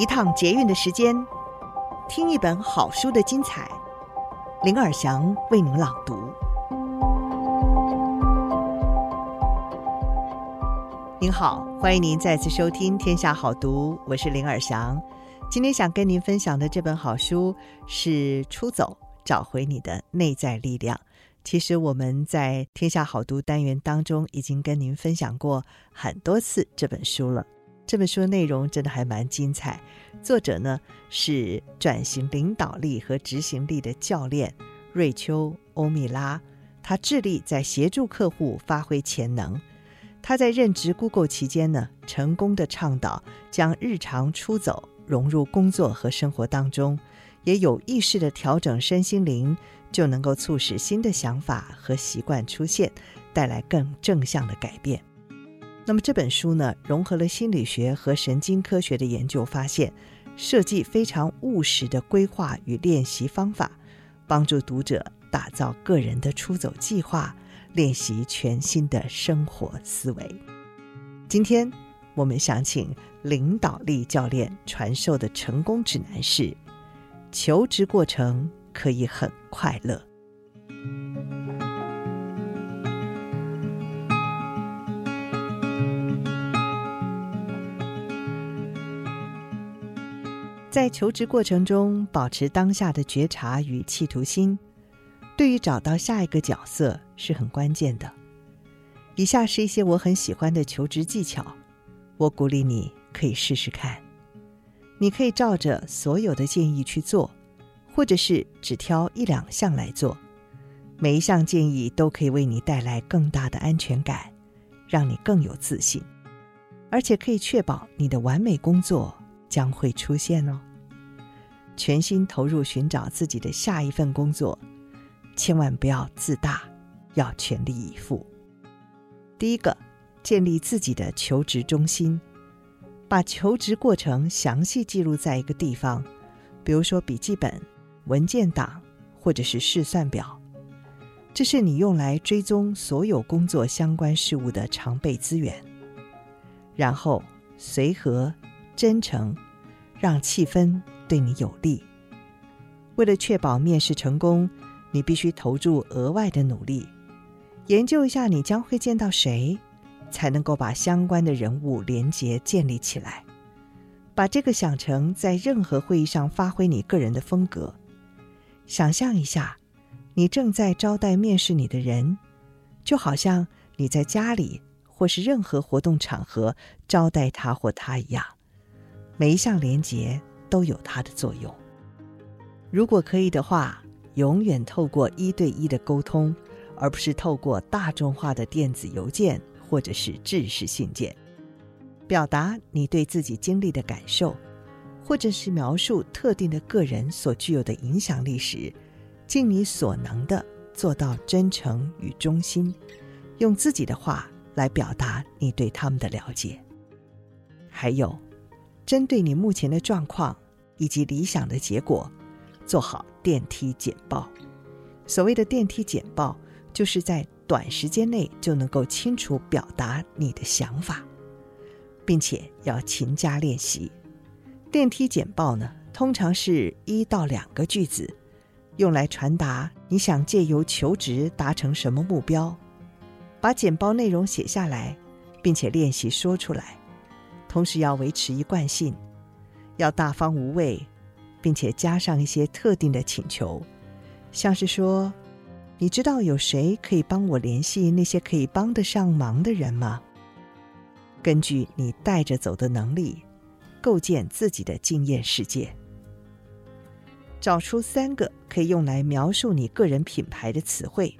一趟捷运的时间，听一本好书的精彩。林尔祥为您朗读。您好，欢迎您再次收听《天下好读》，我是林尔祥。今天想跟您分享的这本好书是《出走，找回你的内在力量》。其实我们在《天下好读》单元当中已经跟您分享过很多次这本书了。这本书的内容真的还蛮精彩，作者呢是转型领导力和执行力的教练瑞秋·欧米拉，他致力在协助客户发挥潜能。他在任职 Google 期间呢，成功的倡导将日常出走融入工作和生活当中，也有意识的调整身心灵，就能够促使新的想法和习惯出现，带来更正向的改变。那么这本书呢，融合了心理学和神经科学的研究，发现设计非常务实的规划与练习方法，帮助读者打造个人的出走计划，练习全新的生活思维。今天我们想请领导力教练传授的成功指南是：求职过程可以很快乐。在求职过程中，保持当下的觉察与企图心，对于找到下一个角色是很关键的。以下是一些我很喜欢的求职技巧，我鼓励你可以试试看。你可以照着所有的建议去做，或者是只挑一两项来做。每一项建议都可以为你带来更大的安全感，让你更有自信，而且可以确保你的完美工作将会出现哦。全心投入寻找自己的下一份工作，千万不要自大，要全力以赴。第一个，建立自己的求职中心，把求职过程详细记录在一个地方，比如说笔记本、文件档或者是试算表，这是你用来追踪所有工作相关事务的常备资源。然后随和。真诚，让气氛对你有利。为了确保面试成功，你必须投注额外的努力，研究一下你将会见到谁，才能够把相关的人物连结建立起来。把这个想成在任何会议上发挥你个人的风格。想象一下，你正在招待面试你的人，就好像你在家里或是任何活动场合招待他或她一样。每一项连结都有它的作用。如果可以的话，永远透过一对一的沟通，而不是透过大众化的电子邮件或者是制式信件，表达你对自己经历的感受，或者是描述特定的个人所具有的影响力时，尽你所能的做到真诚与忠心，用自己的话来表达你对他们的了解。还有。针对你目前的状况以及理想的结果，做好电梯简报。所谓的电梯简报，就是在短时间内就能够清楚表达你的想法，并且要勤加练习。电梯简报呢，通常是一到两个句子，用来传达你想借由求职达成什么目标。把简报内容写下来，并且练习说出来。同时要维持一贯性，要大方无畏，并且加上一些特定的请求，像是说：“你知道有谁可以帮我联系那些可以帮得上忙的人吗？”根据你带着走的能力，构建自己的经验世界。找出三个可以用来描述你个人品牌的词汇，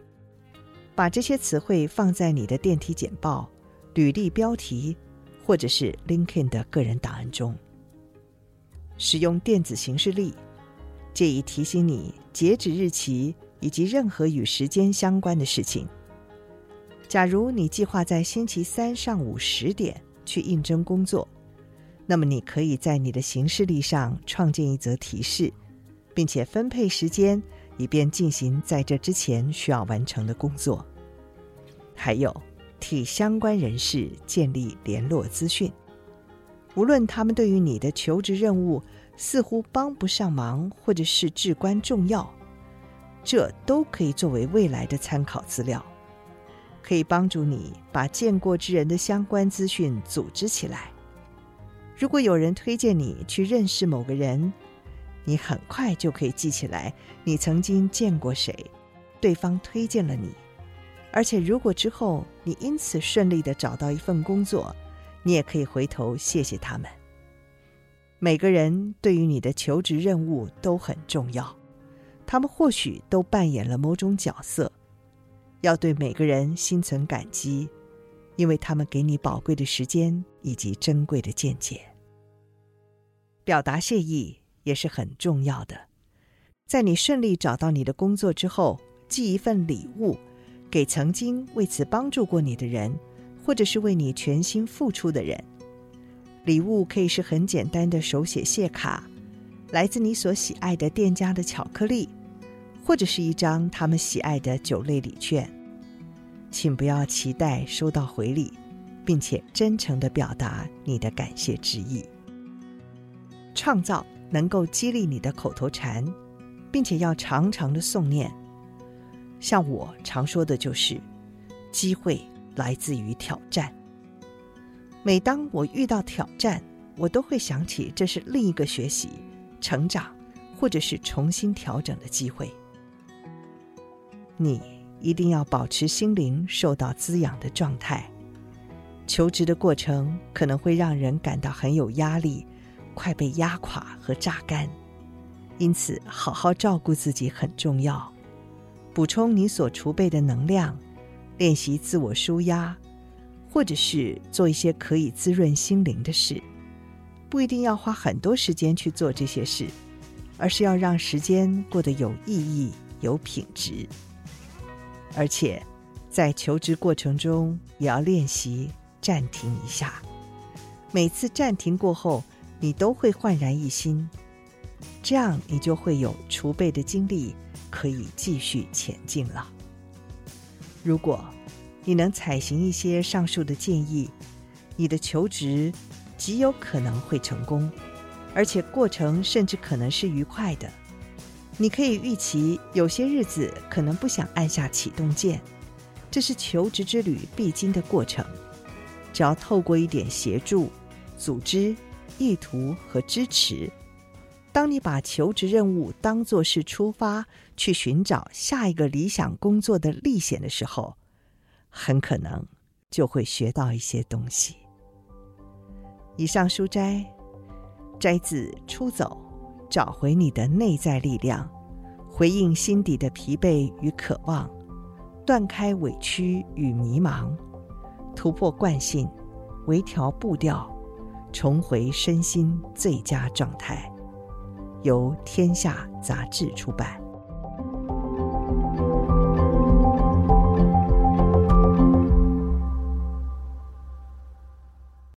把这些词汇放在你的电梯简报、履历标题。或者是 LinkedIn 的个人档案中，使用电子行事历，借以提醒你截止日期以及任何与时间相关的事情。假如你计划在星期三上午十点去应征工作，那么你可以在你的行事历上创建一则提示，并且分配时间，以便进行在这之前需要完成的工作。还有。替相关人士建立联络资讯，无论他们对于你的求职任务似乎帮不上忙，或者是至关重要，这都可以作为未来的参考资料，可以帮助你把见过之人的相关资讯组织起来。如果有人推荐你去认识某个人，你很快就可以记起来你曾经见过谁，对方推荐了你。而且，如果之后你因此顺利的找到一份工作，你也可以回头谢谢他们。每个人对于你的求职任务都很重要，他们或许都扮演了某种角色，要对每个人心存感激，因为他们给你宝贵的时间以及珍贵的见解。表达谢意也是很重要的，在你顺利找到你的工作之后，寄一份礼物。给曾经为此帮助过你的人，或者是为你全心付出的人，礼物可以是很简单的手写谢卡，来自你所喜爱的店家的巧克力，或者是一张他们喜爱的酒类礼券。请不要期待收到回礼，并且真诚地表达你的感谢之意。创造能够激励你的口头禅，并且要常常的诵念。像我常说的就是，机会来自于挑战。每当我遇到挑战，我都会想起这是另一个学习、成长，或者是重新调整的机会。你一定要保持心灵受到滋养的状态。求职的过程可能会让人感到很有压力，快被压垮和榨干，因此好好照顾自己很重要。补充你所储备的能量，练习自我舒压，或者是做一些可以滋润心灵的事。不一定要花很多时间去做这些事，而是要让时间过得有意义、有品质。而且，在求职过程中，也要练习暂停一下。每次暂停过后，你都会焕然一新，这样你就会有储备的精力。可以继续前进了。如果你能采行一些上述的建议，你的求职极有可能会成功，而且过程甚至可能是愉快的。你可以预期有些日子可能不想按下启动键，这是求职之旅必经的过程。只要透过一点协助、组织、意图和支持。当你把求职任务当作是出发去寻找下一个理想工作的历险的时候，很可能就会学到一些东西。以上书摘摘自《出走，找回你的内在力量，回应心底的疲惫与渴望，断开委屈与迷茫，突破惯性，微调步调，重回身心最佳状态。由天下杂志出版。